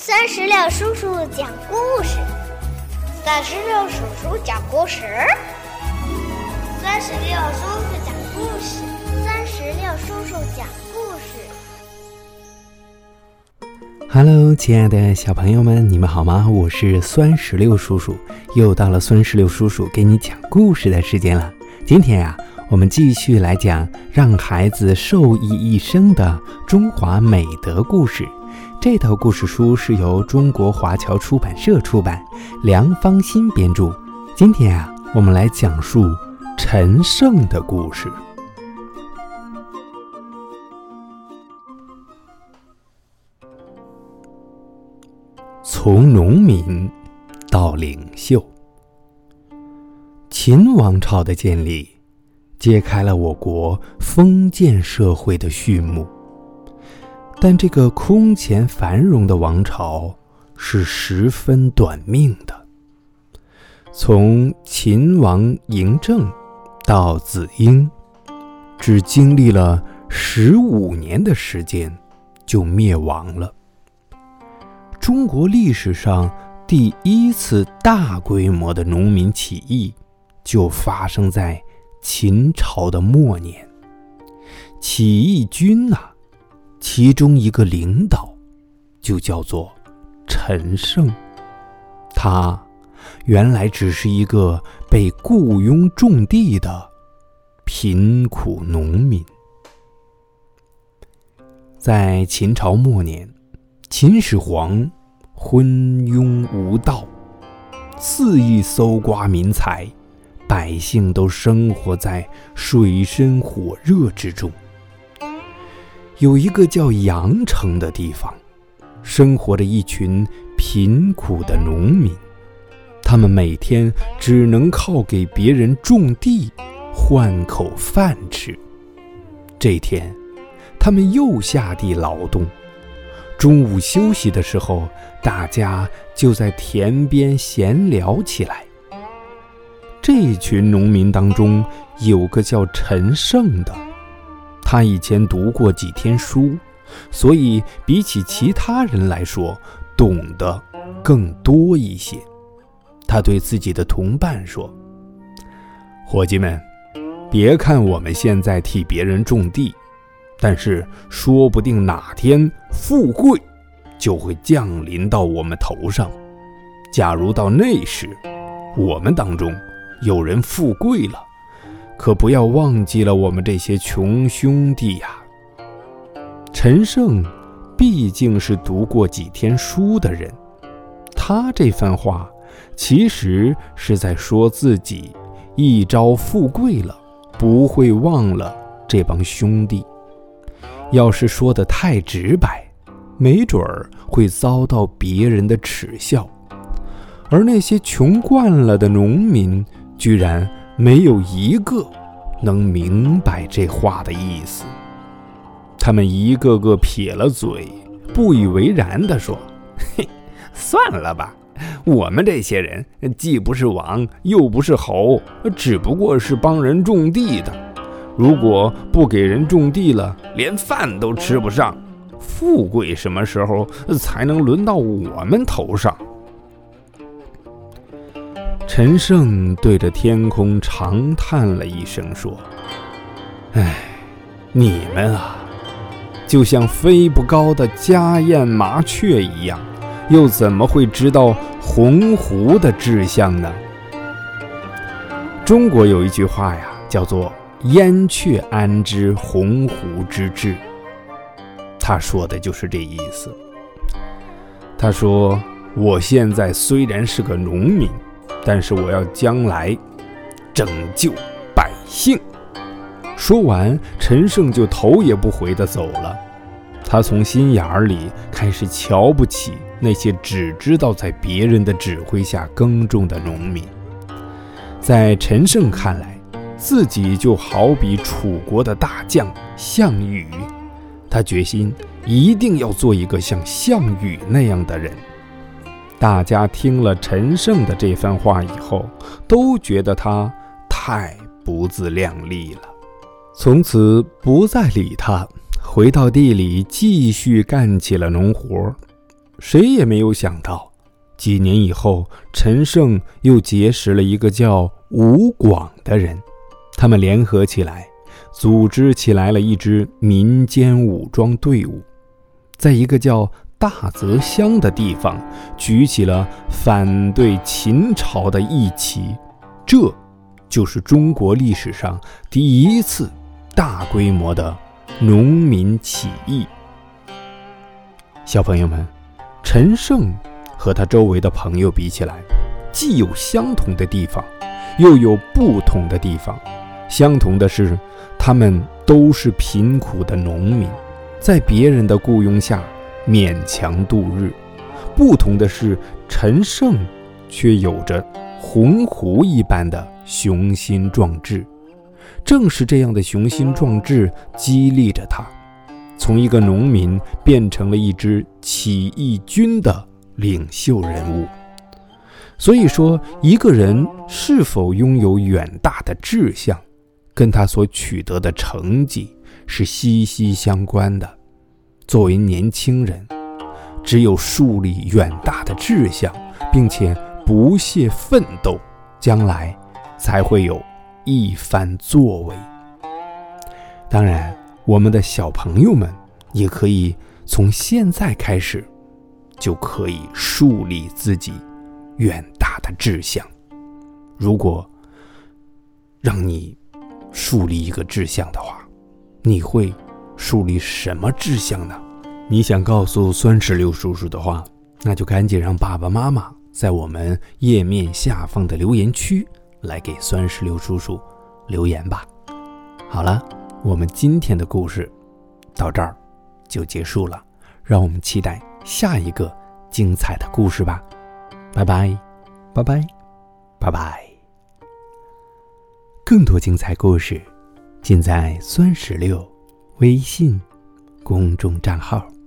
三十六叔叔讲故事，三十六叔叔讲故事，三十六叔叔讲故事，三十六叔叔讲故事。Hello，亲爱的小朋友们，你们好吗？我是酸石榴叔叔，又到了酸石榴叔叔给你讲故事的时间了。今天呀，我们继续来讲让孩子受益一生的中华美德故事。这套故事书是由中国华侨出版社出版，梁芳新编著。今天啊，我们来讲述陈胜的故事。从农民到领袖，秦王朝的建立，揭开了我国封建社会的序幕。但这个空前繁荣的王朝是十分短命的。从秦王嬴政到子婴，只经历了十五年的时间，就灭亡了。中国历史上第一次大规模的农民起义，就发生在秦朝的末年。起义军呐！其中一个领导，就叫做陈胜。他原来只是一个被雇佣种地的贫苦农民。在秦朝末年，秦始皇昏庸无道，肆意搜刮民财，百姓都生活在水深火热之中。有一个叫阳城的地方，生活着一群贫苦的农民，他们每天只能靠给别人种地换口饭吃。这天，他们又下地劳动。中午休息的时候，大家就在田边闲聊起来。这群农民当中，有个叫陈胜的。他以前读过几天书，所以比起其他人来说，懂得更多一些。他对自己的同伴说：“伙计们，别看我们现在替别人种地，但是说不定哪天富贵就会降临到我们头上。假如到那时，我们当中有人富贵了。”可不要忘记了我们这些穷兄弟呀！陈胜毕竟是读过几天书的人，他这番话其实是在说自己一朝富贵了，不会忘了这帮兄弟。要是说的太直白，没准儿会遭到别人的耻笑。而那些穷惯了的农民，居然……没有一个能明白这话的意思。他们一个个撇了嘴，不以为然地说：“嘿，算了吧，我们这些人既不是王，又不是侯，只不过是帮人种地的。如果不给人种地了，连饭都吃不上，富贵什么时候才能轮到我们头上？”陈胜对着天空长叹了一声，说：“哎，你们啊，就像飞不高的家燕麻雀一样，又怎么会知道鸿鹄的志向呢？”中国有一句话呀，叫做“燕雀安知鸿鹄之志”，他说的就是这意思。他说：“我现在虽然是个农民。”但是我要将来拯救百姓。说完，陈胜就头也不回地走了。他从心眼里开始瞧不起那些只知道在别人的指挥下耕种的农民。在陈胜看来，自己就好比楚国的大将项羽，他决心一定要做一个像项羽那样的人。大家听了陈胜的这番话以后，都觉得他太不自量力了，从此不再理他，回到地里继续干起了农活。谁也没有想到，几年以后，陈胜又结识了一个叫吴广的人，他们联合起来，组织起来了一支民间武装队伍，在一个叫大泽乡的地方，举起了反对秦朝的义旗。这，就是中国历史上第一次大规模的农民起义。小朋友们。陈胜和他周围的朋友比起来，既有相同的地方，又有不同的地方。相同的是，他们都是贫苦的农民，在别人的雇佣下勉强度日；不同的是，陈胜却有着鸿鹄一般的雄心壮志。正是这样的雄心壮志激励着他。从一个农民变成了一支起义军的领袖人物。所以说，一个人是否拥有远大的志向，跟他所取得的成绩是息息相关的。作为年轻人，只有树立远大的志向，并且不懈奋斗，将来才会有一番作为。当然。我们的小朋友们也可以从现在开始，就可以树立自己远大的志向。如果让你树立一个志向的话，你会树立什么志向呢？你想告诉酸石榴叔叔的话，那就赶紧让爸爸妈妈在我们页面下方的留言区来给酸石榴叔叔留言吧。好了。我们今天的故事到这儿就结束了，让我们期待下一个精彩的故事吧！拜拜，拜拜，拜拜！更多精彩故事尽在酸石榴微信公众账号。